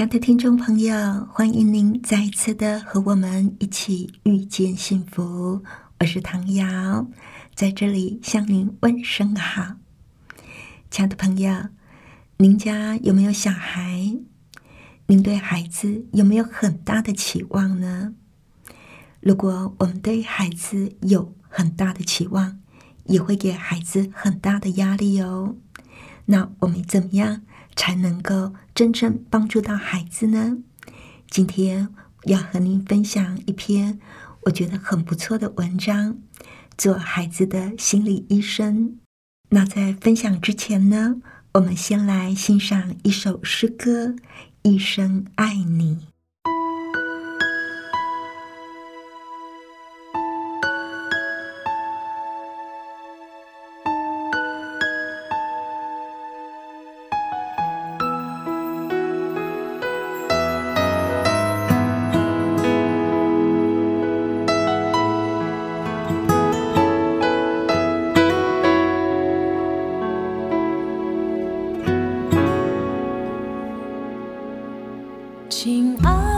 亲爱的听众朋友，欢迎您再一次的和我们一起遇见幸福。我是唐瑶，在这里向您问声好。亲爱的朋友。您家有没有小孩？您对孩子有没有很大的期望呢？如果我们对孩子有很大的期望，也会给孩子很大的压力哦。那我们怎么样才能够真正帮助到孩子呢？今天要和您分享一篇我觉得很不错的文章，做孩子的心理医生。那在分享之前呢？我们先来欣赏一首诗歌，《一生爱你》。亲爱。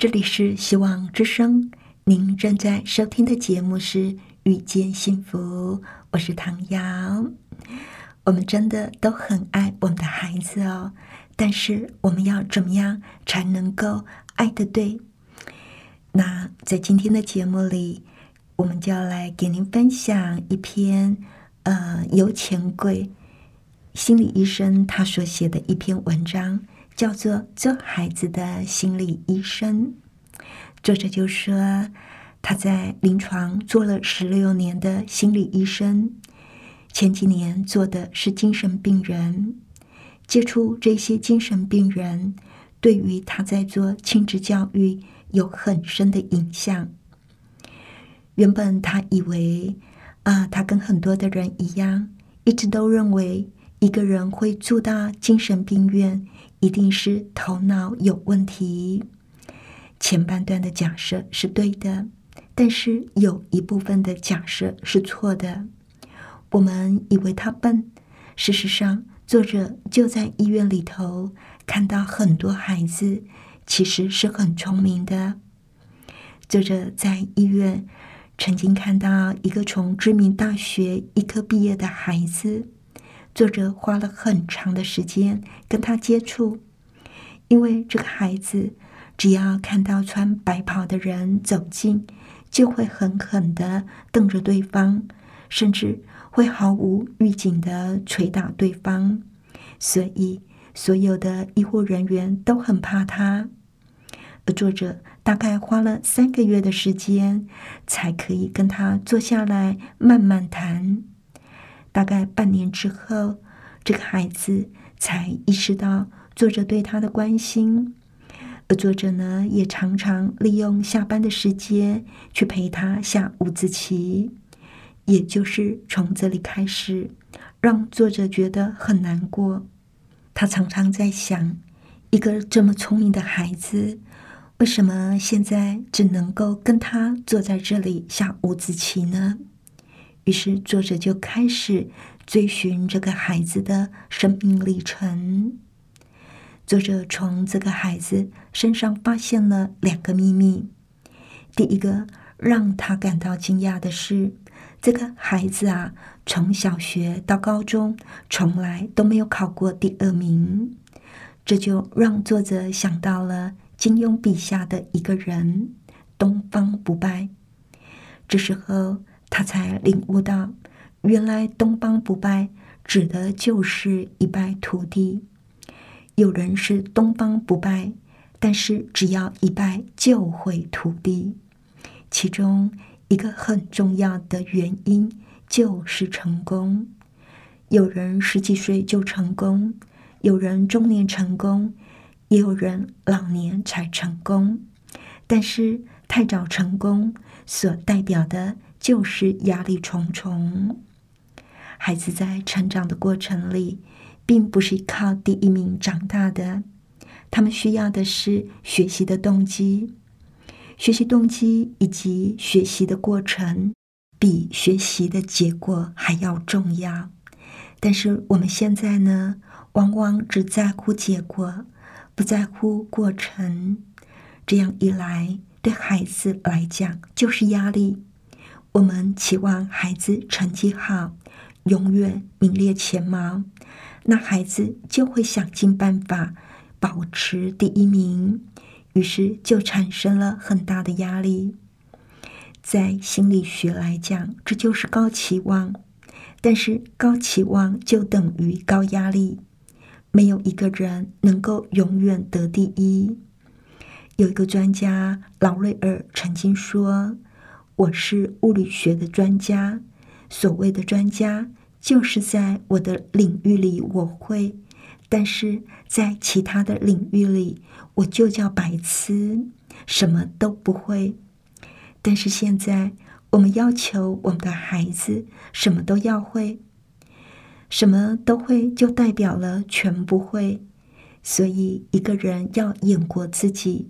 这里是希望之声，您正在收听的节目是《遇见幸福》，我是唐瑶。我们真的都很爱我们的孩子哦，但是我们要怎么样才能够爱的对？那在今天的节目里，我们就要来给您分享一篇呃，由钱柜心理医生他所写的一篇文章。叫做做孩子的心理医生，作者就说他在临床做了十六年的心理医生，前几年做的是精神病人，接触这些精神病人，对于他在做亲子教育有很深的影响。原本他以为啊，他跟很多的人一样，一直都认为一个人会住到精神病院。一定是头脑有问题。前半段的假设是对的，但是有一部分的假设是错的。我们以为他笨，事实上，作者就在医院里头看到很多孩子其实是很聪明的。作者在医院曾经看到一个从知名大学医科毕业的孩子。作者花了很长的时间跟他接触，因为这个孩子只要看到穿白袍的人走近，就会狠狠的瞪着对方，甚至会毫无预警的捶打对方，所以所有的医护人员都很怕他。而作者大概花了三个月的时间，才可以跟他坐下来慢慢谈。大概半年之后，这个孩子才意识到作者对他的关心，而作者呢，也常常利用下班的时间去陪他下五子棋。也就是从这里开始，让作者觉得很难过。他常常在想，一个这么聪明的孩子，为什么现在只能够跟他坐在这里下五子棋呢？于是，作者就开始追寻这个孩子的生命历程。作者从这个孩子身上发现了两个秘密。第一个让他感到惊讶的是，这个孩子啊，从小学到高中从来都没有考过第二名。这就让作者想到了金庸笔下的一个人——东方不败。这时候。他才领悟到，原来东方不败指的就是一败涂地。有人是东方不败，但是只要一败就会涂地。其中一个很重要的原因就是成功。有人十几岁就成功，有人中年成功，也有人老年才成功。但是太早成功所代表的。就是压力重重。孩子在成长的过程里，并不是靠第一名长大的，他们需要的是学习的动机。学习动机以及学习的过程，比学习的结果还要重要。但是我们现在呢，往往只在乎结果，不在乎过程。这样一来，对孩子来讲就是压力。我们期望孩子成绩好，永远名列前茅，那孩子就会想尽办法保持第一名，于是就产生了很大的压力。在心理学来讲，这就是高期望，但是高期望就等于高压力，没有一个人能够永远得第一。有一个专家劳瑞尔曾经说。我是物理学的专家，所谓的专家就是在我的领域里我会，但是在其他的领域里我就叫白痴，什么都不会。但是现在我们要求我们的孩子什么都要会，什么都会就代表了全不会，所以一个人要演活自己。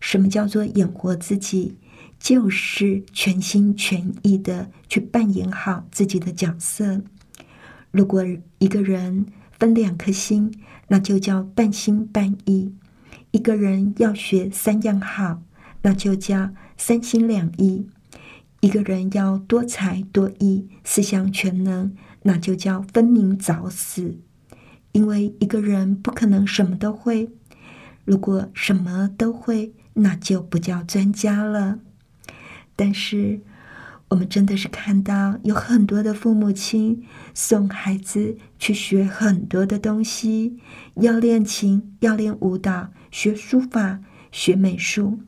什么叫做演活自己？就是全心全意的去扮演好自己的角色。如果一个人分两颗心，那就叫半心半意。一个人要学三样好，那就叫三心两意；一个人要多才多艺、四项全能，那就叫分明早死。因为一个人不可能什么都会，如果什么都会，那就不叫专家了。但是，我们真的是看到有很多的父母亲送孩子去学很多的东西，要练琴，要练舞蹈，学书法，学美术，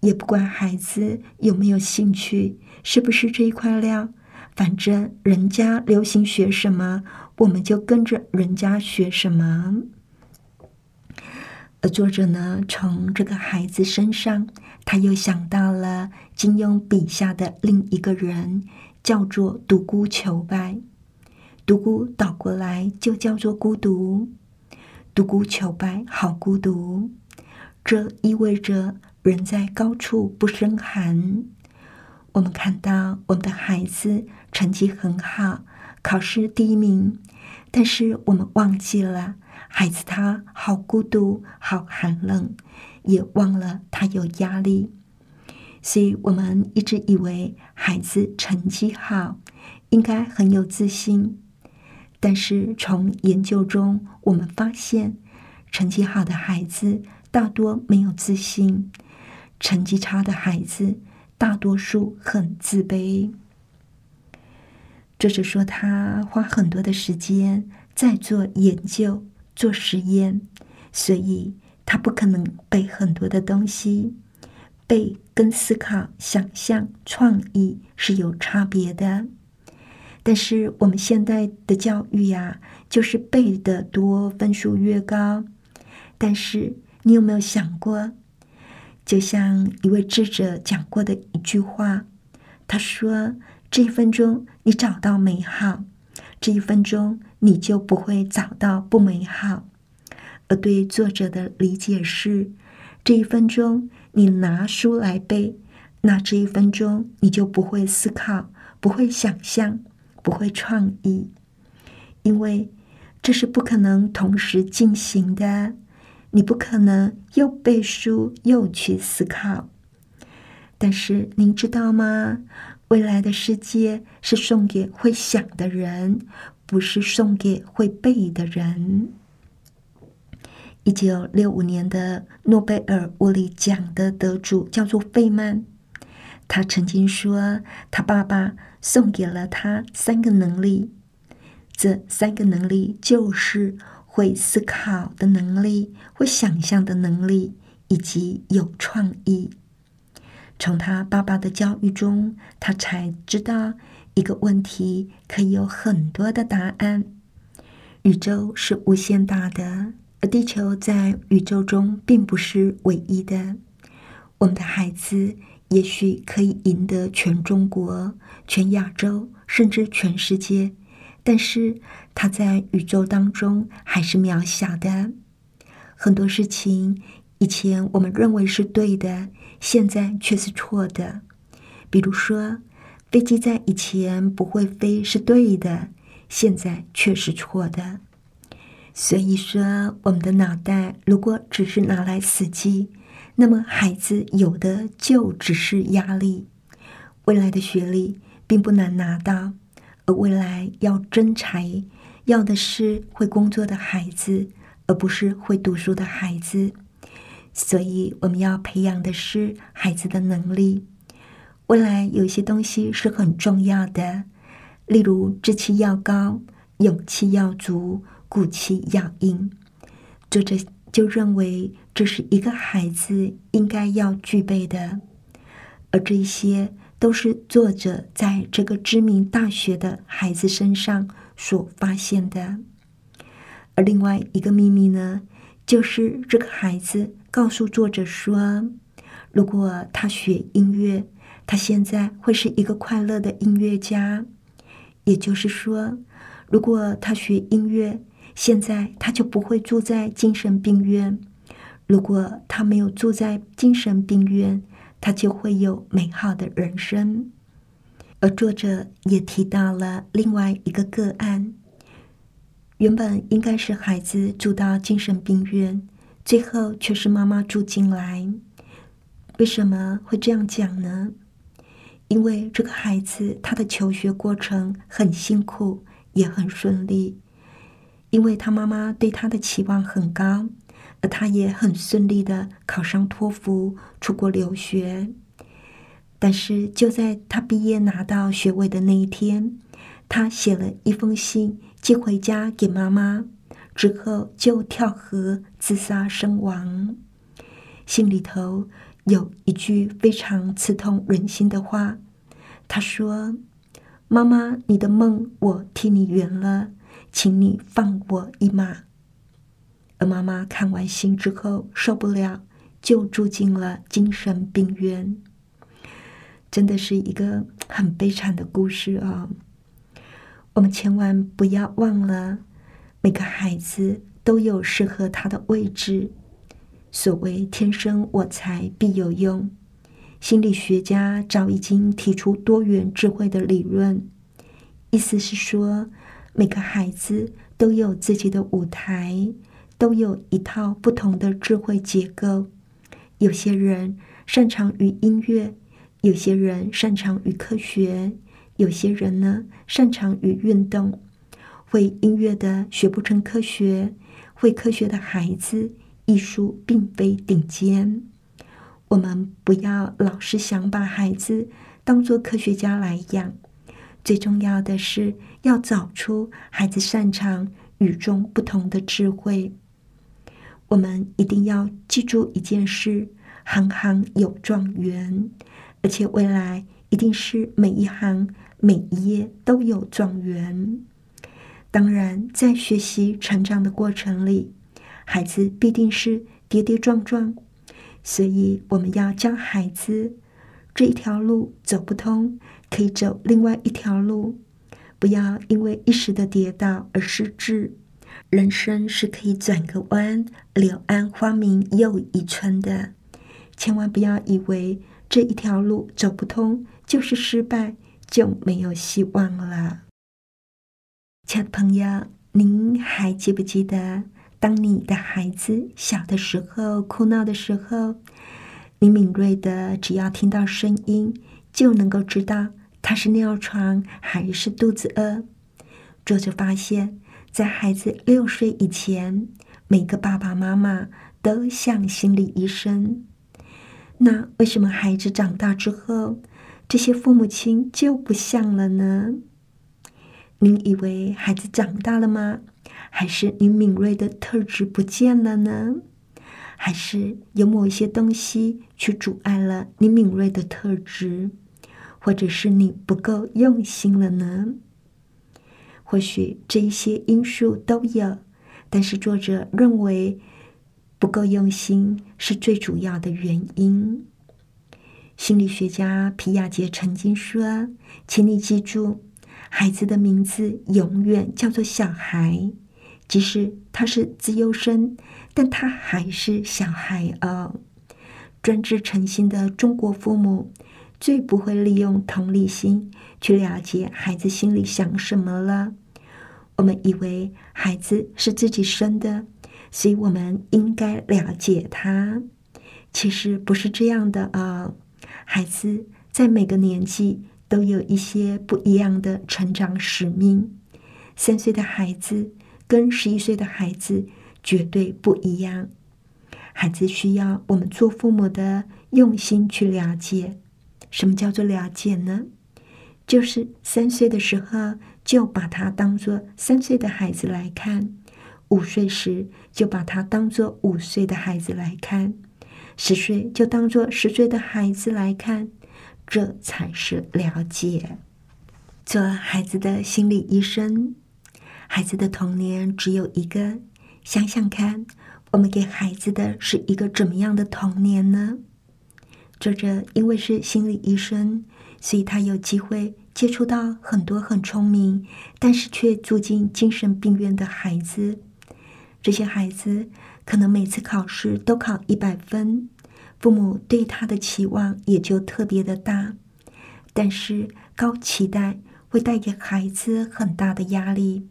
也不管孩子有没有兴趣，是不是这一块料，反正人家流行学什么，我们就跟着人家学什么。作者呢，从这个孩子身上。他又想到了金庸笔下的另一个人，叫做独孤求败。独孤倒过来就叫做孤独，独孤求败好孤独。这意味着人在高处不胜寒。我们看到我们的孩子成绩很好，考试第一名，但是我们忘记了孩子他好孤独，好寒冷。也忘了他有压力，所以我们一直以为孩子成绩好，应该很有自信。但是从研究中，我们发现，成绩好的孩子大多没有自信，成绩差的孩子大多数很自卑。这是说，他花很多的时间在做研究、做实验，所以。他不可能背很多的东西，背跟思考、想象、创意是有差别的。但是我们现在的教育呀，就是背的多，分数越高。但是你有没有想过，就像一位智者讲过的一句话，他说：“这一分钟你找到美好，这一分钟你就不会找到不美好。”而对作者的理解是：这一分钟你拿书来背，那这一分钟你就不会思考，不会想象，不会创意，因为这是不可能同时进行的。你不可能又背书又去思考。但是您知道吗？未来的世界是送给会想的人，不是送给会背的人。一九六五年的诺贝尔物理奖的得主叫做费曼，他曾经说，他爸爸送给了他三个能力，这三个能力就是会思考的能力、会想象的能力以及有创意。从他爸爸的教育中，他才知道一个问题可以有很多的答案，宇宙是无限大的。而地球在宇宙中并不是唯一的。我们的孩子也许可以赢得全中国、全亚洲，甚至全世界，但是他在宇宙当中还是渺小的。很多事情以前我们认为是对的，现在却是错的。比如说，飞机在以前不会飞是对的，现在却是错的。所以说，我们的脑袋如果只是拿来死记，那么孩子有的就只是压力。未来的学历并不难拿到，而未来要征才，要的是会工作的孩子，而不是会读书的孩子。所以，我们要培养的是孩子的能力。未来有些东西是很重要的，例如志气要高，勇气要足。骨气要硬，作者就认为这是一个孩子应该要具备的，而这些都是作者在这个知名大学的孩子身上所发现的。而另外一个秘密呢，就是这个孩子告诉作者说，如果他学音乐，他现在会是一个快乐的音乐家。也就是说，如果他学音乐，现在他就不会住在精神病院。如果他没有住在精神病院，他就会有美好的人生。而作者也提到了另外一个个案，原本应该是孩子住到精神病院，最后却是妈妈住进来。为什么会这样讲呢？因为这个孩子他的求学过程很辛苦，也很顺利，因为他妈妈对他的期望很高，而他也很顺利的考上托福，出国留学。但是就在他毕业拿到学位的那一天，他写了一封信寄回家给妈妈，之后就跳河自杀身亡。信里头有一句非常刺痛人心的话，他说：“妈妈，你的梦我替你圆了，请你放我一马。”而妈妈看完信之后受不了，就住进了精神病院。真的是一个很悲惨的故事啊！我们千万不要忘了，每个孩子都有适合他的位置。所谓“天生我材必有用”，心理学家早已经提出多元智慧的理论，意思是说，每个孩子都有自己的舞台，都有一套不同的智慧结构。有些人擅长于音乐。有些人擅长于科学，有些人呢擅长于运动。会音乐的学不成科学，会科学的孩子艺术并非顶尖。我们不要老是想把孩子当做科学家来养，最重要的是要找出孩子擅长与众不同的智慧。我们一定要记住一件事：行行有状元。而且未来一定是每一行每一页都有状元。当然，在学习成长的过程里，孩子必定是跌跌撞撞，所以我们要教孩子这一条路走不通，可以走另外一条路，不要因为一时的跌倒而失志。人生是可以转个弯，柳暗花明又一村的，千万不要以为。这一条路走不通，就是失败，就没有希望了。亲爱的朋友，您还记不记得，当你的孩子小的时候哭闹的时候，你敏锐的只要听到声音，就能够知道他是尿床还是肚子饿。作者发现，在孩子六岁以前，每个爸爸妈妈都像心理医生。那为什么孩子长大之后，这些父母亲就不像了呢？您以为孩子长大了吗？还是你敏锐的特质不见了呢？还是有某一些东西去阻碍了你敏锐的特质，或者是你不够用心了呢？或许这一些因素都有，但是作者认为。不够用心是最主要的原因。心理学家皮亚杰曾经说：“请你记住，孩子的名字永远叫做小孩，即使他是自优生，但他还是小孩哦。”专制诚心的中国父母最不会利用同理心去了解孩子心里想什么了。我们以为孩子是自己生的。所以我们应该了解他，其实不是这样的啊。孩子在每个年纪都有一些不一样的成长使命。三岁的孩子跟十一岁的孩子绝对不一样。孩子需要我们做父母的用心去了解。什么叫做了解呢？就是三岁的时候就把他当做三岁的孩子来看。五岁时就把他当做五岁的孩子来看，十岁就当做十岁的孩子来看，这才是了解。做孩子的心理医生，孩子的童年只有一个，想想看，我们给孩子的是一个怎么样的童年呢？作者因为是心理医生，所以他有机会接触到很多很聪明，但是却住进精神病院的孩子。这些孩子可能每次考试都考一百分，父母对他的期望也就特别的大。但是高期待会带给孩子很大的压力。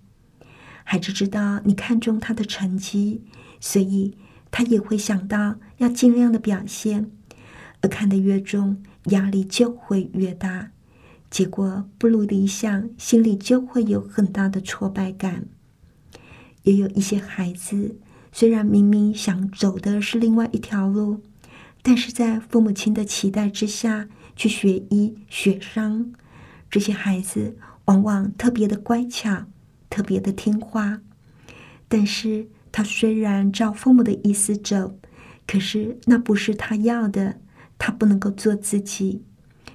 孩子知道你看中他的成绩，所以他也会想到要尽量的表现，而看得越重，压力就会越大，结果不如理想，心里就会有很大的挫败感。也有一些孩子，虽然明明想走的是另外一条路，但是在父母亲的期待之下去学医学商，这些孩子往往特别的乖巧，特别的听话，但是。他虽然照父母的意思走，可是那不是他要的，他不能够做自己，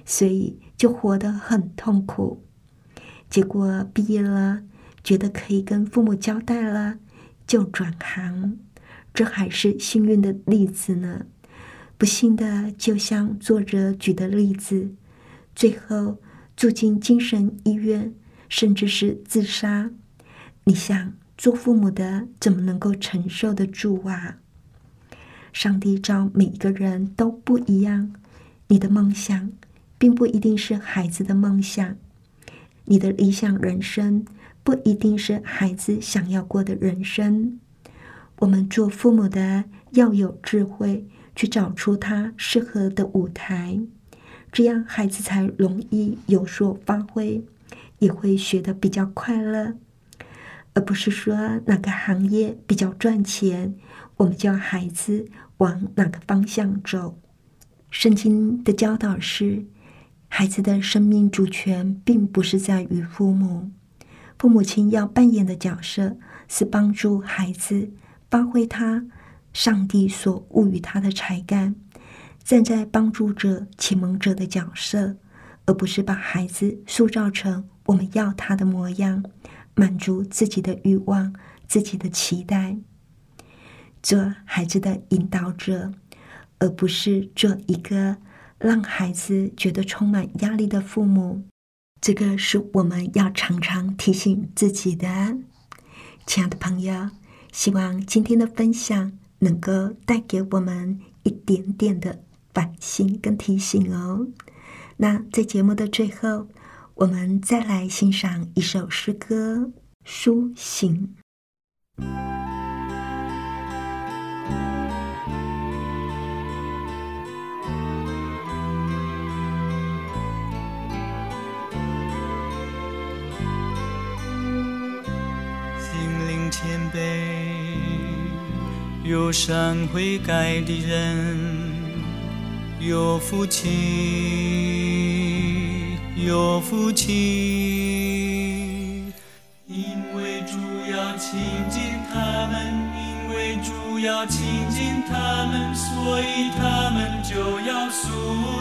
所以就活得很痛苦。结果毕业了，觉得可以跟父母交代了，就转行。这还是幸运的例子呢。不幸的，就像作者举的例子，最后住进精神医院，甚至是自杀。你想？做父母的怎么能够承受得住啊？上帝造每一个人都不一样，你的梦想并不一定是孩子的梦想，你的理想人生不一定是孩子想要过的人生。我们做父母的要有智慧，去找出他适合的舞台，这样孩子才容易有所发挥，也会学得比较快乐。而不是说哪个行业比较赚钱，我们教孩子往哪个方向走。圣经的教导是，孩子的生命主权并不是在于父母，父母亲要扮演的角色是帮助孩子发挥他上帝所赋予他的才干，站在帮助者、启蒙者的角色，而不是把孩子塑造成我们要他的模样。满足自己的欲望、自己的期待，做孩子的引导者，而不是做一个让孩子觉得充满压力的父母。这个是我们要常常提醒自己的，亲爱的朋友。希望今天的分享能够带给我们一点点的反省跟提醒哦。那在节目的最后。我们再来欣赏一首诗歌《苏醒》。心灵谦卑，有善悔改的人，有福气。有福气，因为主要亲近他们，因为主要亲近他们，所以他们就要苏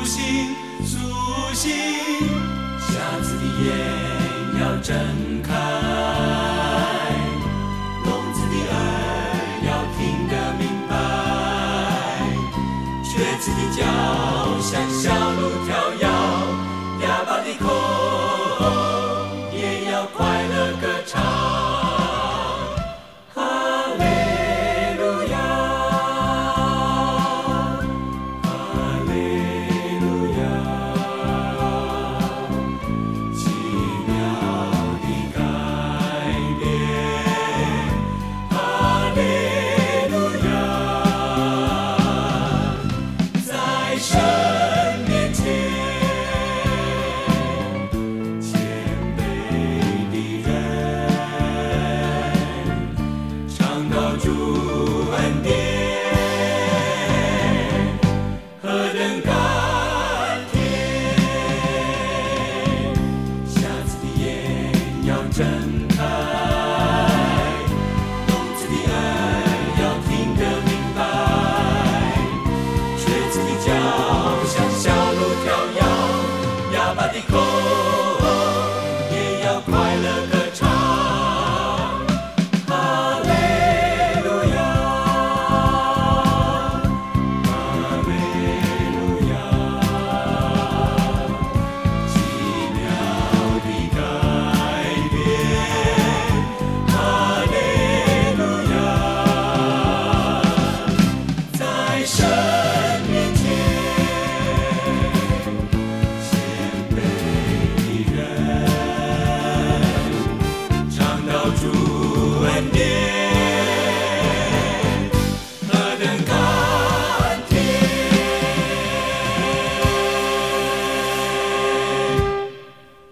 醒，苏醒。瞎子的眼要睁开，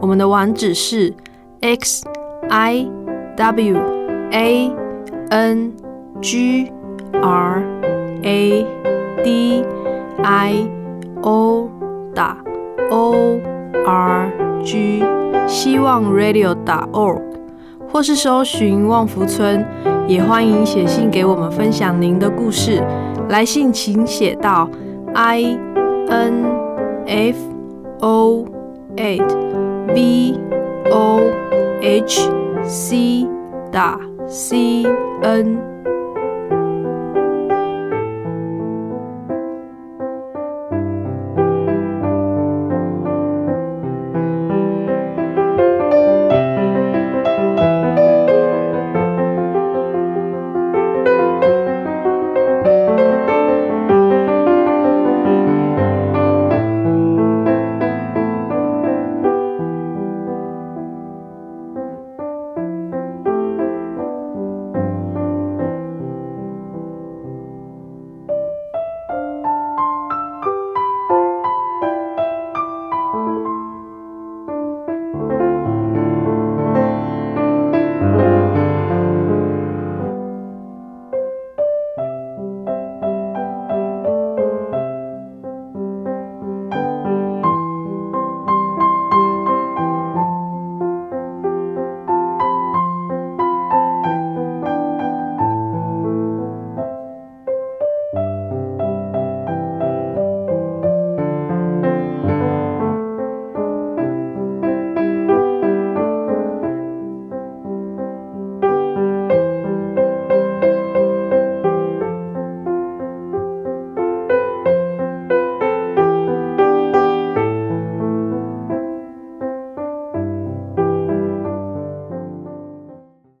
我们的网址是 x i w a n g r a d i o 打 o r g 希望 radio 打 org，或是搜寻旺福村，也欢迎写信给我们分享您的故事。来信请写到 i n f o eight b o h c 打 c n。